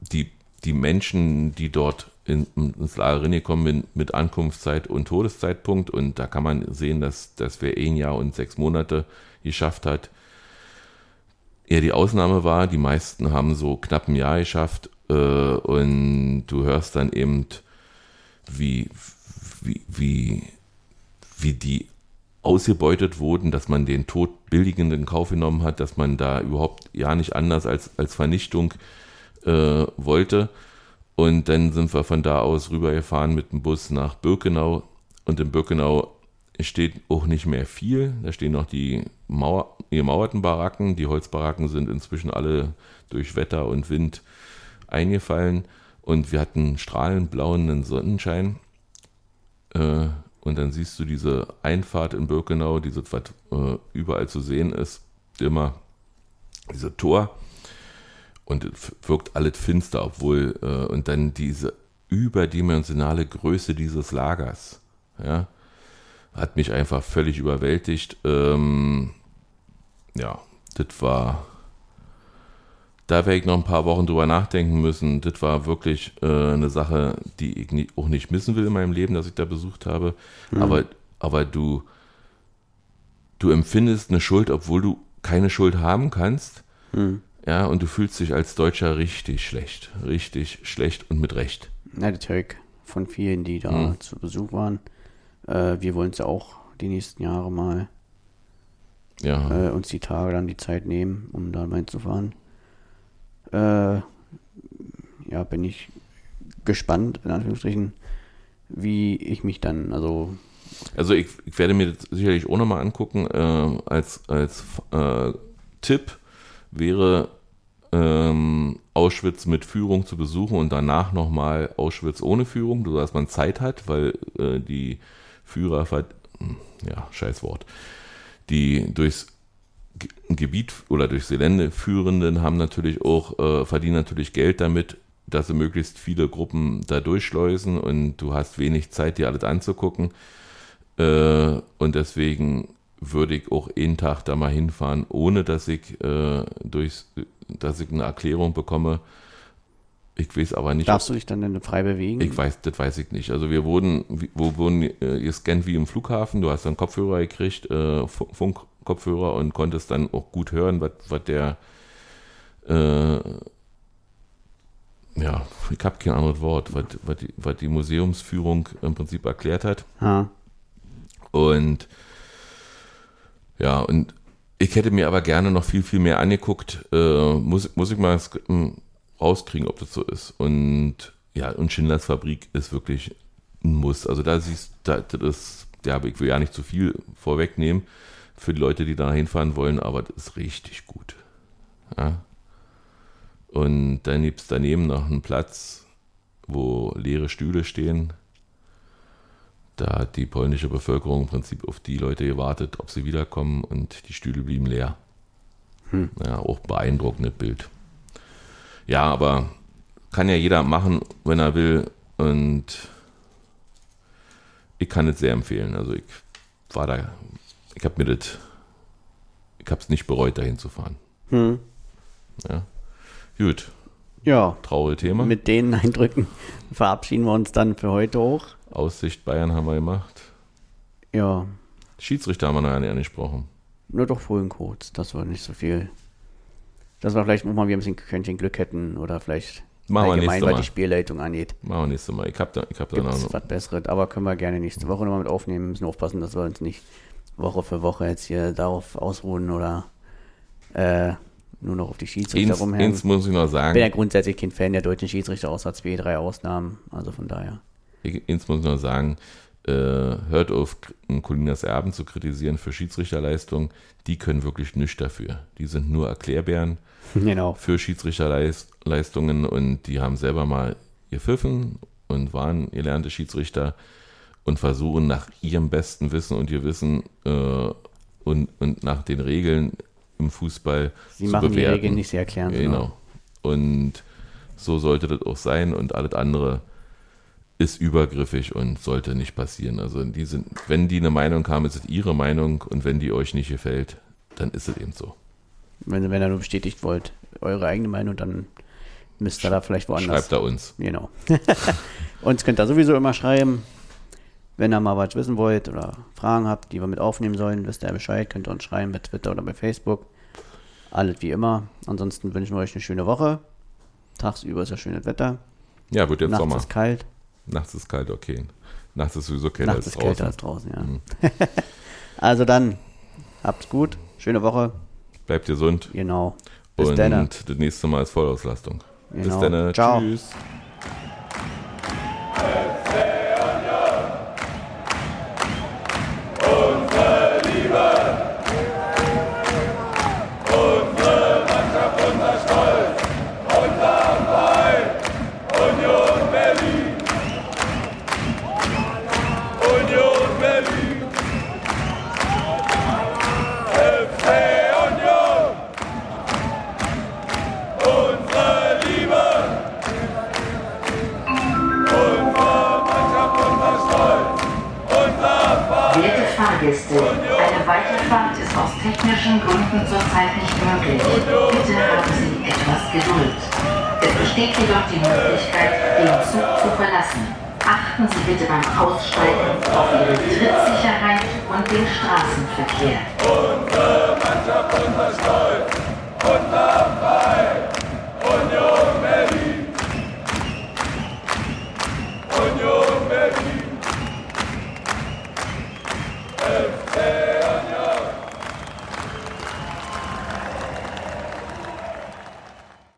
Speaker 2: die, die Menschen, die dort in, ins Lager kommen mit, mit Ankunftszeit und Todeszeitpunkt und da kann man sehen, dass, dass wer ein Jahr und sechs Monate geschafft hat, eher die Ausnahme war. Die meisten haben so knapp ein Jahr geschafft äh, und du hörst dann eben, wie, wie, wie wie die ausgebeutet wurden, dass man den Tod billigend in Kauf genommen hat, dass man da überhaupt ja nicht anders als, als Vernichtung äh, wollte. Und dann sind wir von da aus rübergefahren mit dem Bus nach Birkenau. Und in Birkenau steht auch nicht mehr viel. Da stehen noch die Mauer, gemauerten Baracken. Die Holzbaracken sind inzwischen alle durch Wetter und Wind eingefallen. Und wir hatten strahlend blauen Sonnenschein. Äh, und dann siehst du diese Einfahrt in Birkenau, diese, was äh, überall zu sehen ist, immer diese Tor. Und es wirkt alles finster, obwohl, äh, und dann diese überdimensionale Größe dieses Lagers, ja, hat mich einfach völlig überwältigt. Ähm, ja, das war da werde ich noch ein paar Wochen drüber nachdenken müssen. Das war wirklich äh, eine Sache, die ich nie, auch nicht missen will in meinem Leben, dass ich da besucht habe. Mhm. Aber, aber du, du empfindest eine Schuld, obwohl du keine Schuld haben kannst. Mhm. Ja, und du fühlst dich als Deutscher richtig schlecht. Richtig schlecht und mit Recht.
Speaker 3: Ja, das höre von vielen, die da mhm. zu Besuch waren. Äh, wir wollen es ja auch die nächsten Jahre mal ja. äh, uns die Tage dann die Zeit nehmen, um da mal hinzufahren äh, ja, bin ich gespannt, in Anführungsstrichen, wie ich mich dann, also.
Speaker 2: Also ich, ich werde mir das sicherlich auch nochmal angucken. Äh, als als äh, Tipp wäre ähm, Auschwitz mit Führung zu besuchen und danach nochmal Auschwitz ohne Führung, sodass man Zeit hat, weil äh, die Führer, hm, ja, scheiß Wort, die durchs Gebiet oder durch Gelände führenden haben natürlich auch, äh, verdienen natürlich Geld damit, dass sie möglichst viele Gruppen da durchschleusen und du hast wenig Zeit, dir alles anzugucken. Äh, und deswegen würde ich auch einen Tag da mal hinfahren, ohne dass ich äh, durch, dass ich eine Erklärung bekomme. Ich weiß aber nicht.
Speaker 3: Darfst du dich dann denn frei bewegen?
Speaker 2: Ich weiß, das weiß ich nicht. Also wir wurden, wo wurden äh, gescannt wie im Flughafen. Du hast dann Kopfhörer gekriegt, äh, Funk, Kopfhörer und konntest dann auch gut hören, was, der äh, ja, ich habe kein anderes Wort, was, die, die Museumsführung im Prinzip erklärt hat. Ha. Und ja, und ich hätte mir aber gerne noch viel, viel mehr angeguckt. Äh, muss, muss ich mal hm, rauskriegen, ob das so ist. Und ja, und Schindlers Fabrik ist wirklich ein Muss. Also da siehst du, das ja, ich will ja nicht zu viel vorwegnehmen für die Leute, die da hinfahren wollen, aber das ist richtig gut. Ja. Und dann gibt es daneben noch einen Platz, wo leere Stühle stehen. Da hat die polnische Bevölkerung im Prinzip auf die Leute gewartet, ob sie wiederkommen und die Stühle blieben leer. Hm. Ja, auch beeindruckendes Bild. Ja, aber kann ja jeder machen, wenn er will. Und ich kann es sehr empfehlen. Also ich war da ich habe mir das, ich habe es nicht bereut, dahin zu fahren. Hm. Ja. Gut.
Speaker 3: Ja,
Speaker 2: traurige Thema.
Speaker 3: mit den Eindrücken *laughs* verabschieden wir uns dann für heute auch.
Speaker 2: Aussicht Bayern haben wir gemacht.
Speaker 3: Ja,
Speaker 2: Schiedsrichter haben wir noch nicht angesprochen.
Speaker 3: nur doch vorhin kurz, dass wir nicht so viel, dass wir vielleicht mal wieder ein bisschen Quäntchen Glück hätten oder vielleicht
Speaker 2: Machen
Speaker 3: allgemein, was
Speaker 2: Mal.
Speaker 3: die Spielleitung angeht.
Speaker 2: Machen wir nächstes Mal. Ich hab da, ich hab da noch.
Speaker 3: was Besseres, aber können wir gerne nächste Woche nochmal mit aufnehmen. Müssen aufpassen, dass wir uns nicht Woche für Woche jetzt hier darauf ausruhen oder äh, nur noch auf die Schiedsrichter
Speaker 2: Eins,
Speaker 3: rumhängen.
Speaker 2: eins muss ich noch
Speaker 3: Ich bin ja
Speaker 2: sagen.
Speaker 3: grundsätzlich kein Fan der deutschen Schiedsrichter, außer zwei, drei Ausnahmen. Also von daher.
Speaker 2: Eins muss noch sagen. Äh, hört auf, Colinas Erben zu kritisieren für Schiedsrichterleistung. Die können wirklich nichts dafür. Die sind nur Erklärbären. *laughs*
Speaker 3: Genau.
Speaker 2: für Schiedsrichterleistungen und die haben selber mal gepfiffen und waren gelernte Schiedsrichter und versuchen nach ihrem besten Wissen und Gewissen äh, und, und nach den Regeln im Fußball
Speaker 3: Sie
Speaker 2: zu
Speaker 3: machen die
Speaker 2: bewerten.
Speaker 3: Regeln nicht, sie erklären
Speaker 2: Genau.
Speaker 3: nur.
Speaker 2: Und so sollte das auch sein und alles andere ist übergriffig und sollte nicht passieren. Also die sind, wenn die eine Meinung haben, ist es ihre Meinung und wenn die euch nicht gefällt, dann ist es eben so.
Speaker 3: Wenn, wenn ihr nur bestätigt wollt, eure eigene Meinung, dann müsst ihr da vielleicht woanders.
Speaker 2: Schreibt da uns.
Speaker 3: Genau. *laughs* Uns könnt ihr sowieso immer schreiben. Wenn ihr mal was wissen wollt oder Fragen habt, die wir mit aufnehmen sollen, wisst ihr Bescheid, könnt ihr uns schreiben bei Twitter oder bei Facebook. Alles wie immer. Ansonsten wünschen wir euch eine schöne Woche. Tagsüber ist ja schönes Wetter.
Speaker 2: Ja, wird jetzt
Speaker 3: Nachts
Speaker 2: Sommer.
Speaker 3: ist kalt.
Speaker 2: Nachts ist kalt, okay. Nachts ist sowieso kälter
Speaker 3: Nachts
Speaker 2: als
Speaker 3: ist kälter
Speaker 2: draußen.
Speaker 3: als draußen, ja. *laughs* also dann, habt's gut. Schöne Woche.
Speaker 2: Bleibt gesund.
Speaker 3: Genau. Bis
Speaker 2: und
Speaker 3: dann.
Speaker 2: das nächste Mal ist Vollauslastung. Bis
Speaker 3: Genau.
Speaker 2: dann.
Speaker 3: Ciao.
Speaker 2: Tschüss.